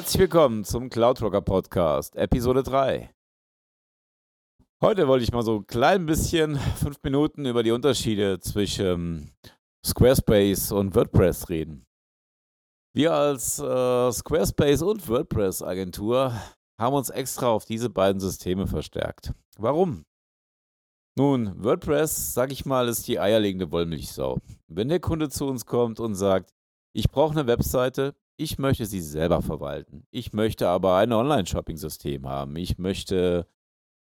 Herzlich willkommen zum Cloudrocker Podcast, Episode 3. Heute wollte ich mal so ein klein bisschen, fünf Minuten, über die Unterschiede zwischen Squarespace und WordPress reden. Wir als äh, Squarespace und WordPress Agentur haben uns extra auf diese beiden Systeme verstärkt. Warum? Nun, WordPress, sag ich mal, ist die eierlegende Wollmilchsau. Wenn der Kunde zu uns kommt und sagt, ich brauche eine Webseite, ich möchte sie selber verwalten. Ich möchte aber ein Online-Shopping-System haben. Ich möchte,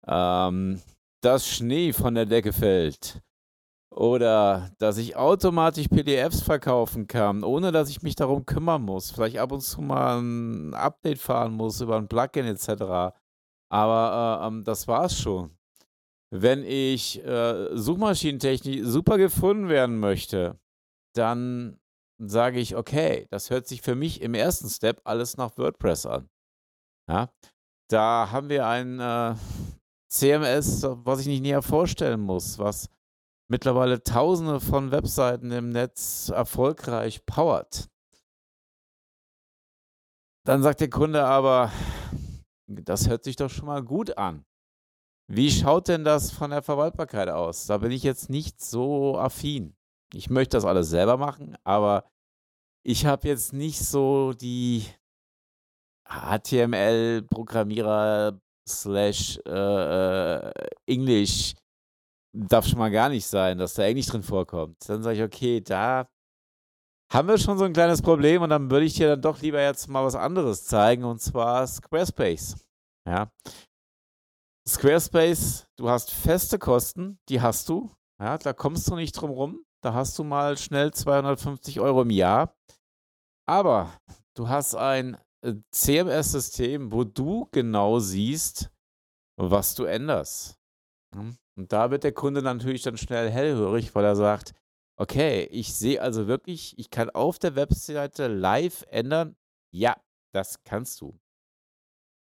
ähm, dass Schnee von der Decke fällt. Oder dass ich automatisch PDFs verkaufen kann, ohne dass ich mich darum kümmern muss. Vielleicht ab und zu mal ein Update fahren muss über ein Plugin etc. Aber äh, ähm, das war's schon. Wenn ich äh, Suchmaschinentechnik super gefunden werden möchte, dann sage ich, okay, das hört sich für mich im ersten Step alles nach WordPress an. Ja, da haben wir ein äh, CMS, was ich nicht näher vorstellen muss, was mittlerweile tausende von Webseiten im Netz erfolgreich powert. Dann sagt der Kunde aber, das hört sich doch schon mal gut an. Wie schaut denn das von der Verwaltbarkeit aus? Da bin ich jetzt nicht so affin. Ich möchte das alles selber machen, aber ich habe jetzt nicht so die HTML-Programmierer slash äh, äh, English darf schon mal gar nicht sein, dass da Englisch drin vorkommt. Dann sage ich, okay, da haben wir schon so ein kleines Problem und dann würde ich dir dann doch lieber jetzt mal was anderes zeigen und zwar Squarespace. Ja. Squarespace, du hast feste Kosten, die hast du. Ja, da kommst du nicht drum rum. Da hast du mal schnell 250 Euro im Jahr. Aber du hast ein äh, CMS-System, wo du genau siehst, was du änderst. Hm? Und da wird der Kunde natürlich dann schnell hellhörig, weil er sagt, okay, ich sehe also wirklich, ich kann auf der Webseite live ändern. Ja, das kannst du.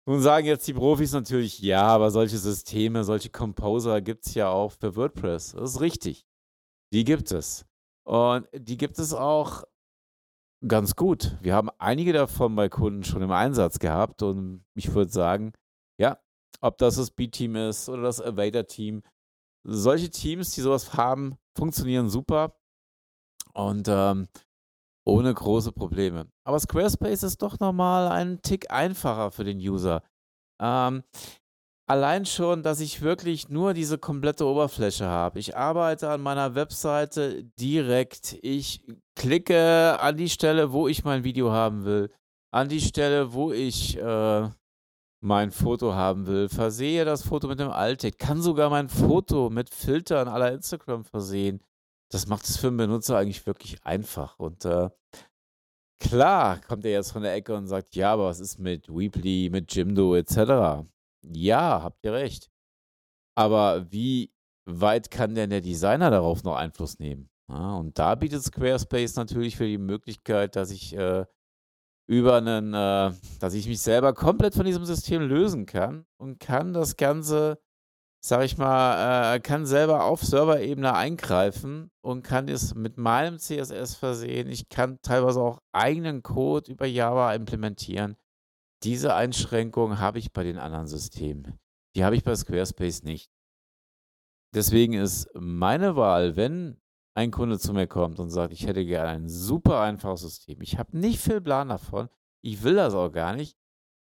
Nun sagen jetzt die Profis natürlich, ja, aber solche Systeme, solche Composer gibt es ja auch für WordPress. Das ist richtig. Die gibt es. Und die gibt es auch ganz gut. Wir haben einige davon bei Kunden schon im Einsatz gehabt und ich würde sagen, ja, ob das das B-Team ist oder das Avader-Team, solche Teams, die sowas haben, funktionieren super und ähm, ohne große Probleme. Aber Squarespace ist doch nochmal einen Tick einfacher für den User. Ähm, allein schon, dass ich wirklich nur diese komplette Oberfläche habe. Ich arbeite an meiner Webseite direkt. Ich klicke an die Stelle, wo ich mein Video haben will, an die Stelle, wo ich äh, mein Foto haben will, versehe das Foto mit einem Alt-Text, kann sogar mein Foto mit Filtern aller Instagram versehen das macht es für einen Benutzer eigentlich wirklich einfach. Und äh, klar kommt er jetzt von der Ecke und sagt, ja, aber was ist mit Weebly, mit Jimdo etc.? Ja, habt ihr recht. Aber wie weit kann denn der Designer darauf noch Einfluss nehmen? Ja, und da bietet Squarespace natürlich für die Möglichkeit, dass ich äh, über einen, äh, dass ich mich selber komplett von diesem System lösen kann und kann das Ganze sage ich mal, äh, kann selber auf Serverebene eingreifen und kann es mit meinem CSS versehen. Ich kann teilweise auch eigenen Code über Java implementieren. Diese Einschränkung habe ich bei den anderen Systemen. Die habe ich bei Squarespace nicht. Deswegen ist meine Wahl, wenn ein Kunde zu mir kommt und sagt, ich hätte gerne ein super einfaches System. Ich habe nicht viel Plan davon. Ich will das auch gar nicht.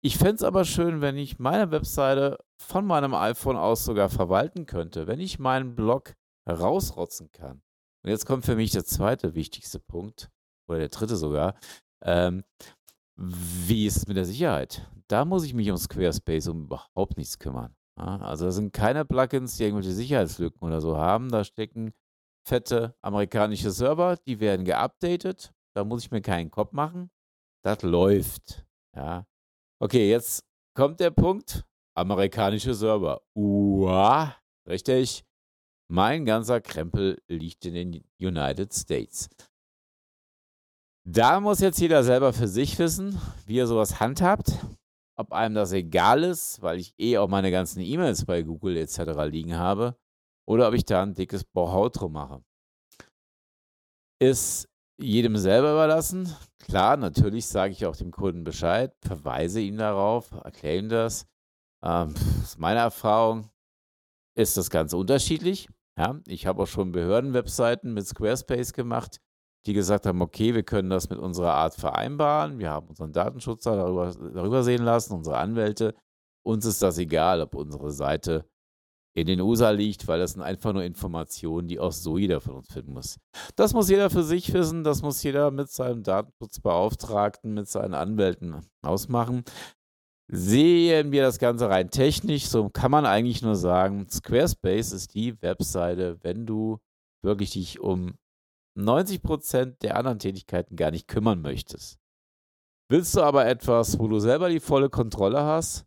Ich fände es aber schön, wenn ich meine Webseite von meinem iPhone aus sogar verwalten könnte, wenn ich meinen Blog rausrotzen kann. Und jetzt kommt für mich der zweite wichtigste Punkt, oder der dritte sogar. Ähm, wie ist es mit der Sicherheit? Da muss ich mich um Squarespace um überhaupt nichts kümmern. Also da sind keine Plugins, die irgendwelche Sicherheitslücken oder so haben. Da stecken fette amerikanische Server, die werden geupdatet. Da muss ich mir keinen Kopf machen. Das läuft. Ja. Okay, jetzt kommt der Punkt. Amerikanische Server. Uah, richtig. Mein ganzer Krempel liegt in den United States. Da muss jetzt jeder selber für sich wissen, wie er sowas handhabt. Ob einem das egal ist, weil ich eh auch meine ganzen E-Mails bei Google etc. liegen habe. Oder ob ich da ein dickes Bohau drum mache. Ist jedem selber überlassen. Klar, natürlich sage ich auch dem Kunden Bescheid, verweise ihn darauf, erkläre ihm das. Ähm, aus meiner Erfahrung ist das ganz unterschiedlich. Ja, ich habe auch schon Behördenwebseiten mit Squarespace gemacht, die gesagt haben, okay, wir können das mit unserer Art vereinbaren. Wir haben unseren Datenschutzer darüber, darüber sehen lassen, unsere Anwälte. Uns ist das egal, ob unsere Seite in den USA liegt, weil das sind einfach nur Informationen, die auch so jeder von uns finden muss. Das muss jeder für sich wissen, das muss jeder mit seinem Datenschutzbeauftragten, mit seinen Anwälten ausmachen. Sehen wir das Ganze rein technisch, so kann man eigentlich nur sagen, Squarespace ist die Webseite, wenn du wirklich dich um 90% der anderen Tätigkeiten gar nicht kümmern möchtest. Willst du aber etwas, wo du selber die volle Kontrolle hast,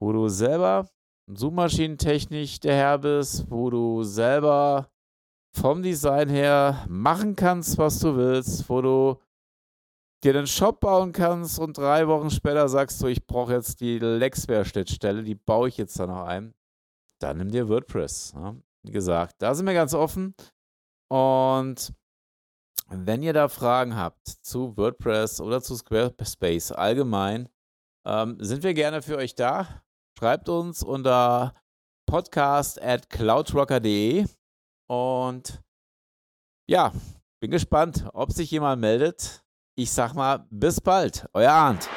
wo du selber suchmaschinentechnisch der Herr bist, wo du selber vom Design her machen kannst, was du willst, wo du dir einen Shop bauen kannst und drei Wochen später sagst du, ich brauche jetzt die Lexware-Schnittstelle, die baue ich jetzt da noch ein, dann nimm dir WordPress. Ja. Wie gesagt, da sind wir ganz offen. Und wenn ihr da Fragen habt zu WordPress oder zu Squarespace allgemein, ähm, sind wir gerne für euch da. Schreibt uns unter podcast at cloudrocker.de und ja, bin gespannt, ob sich jemand meldet. Ich sag mal, bis bald, euer Arndt.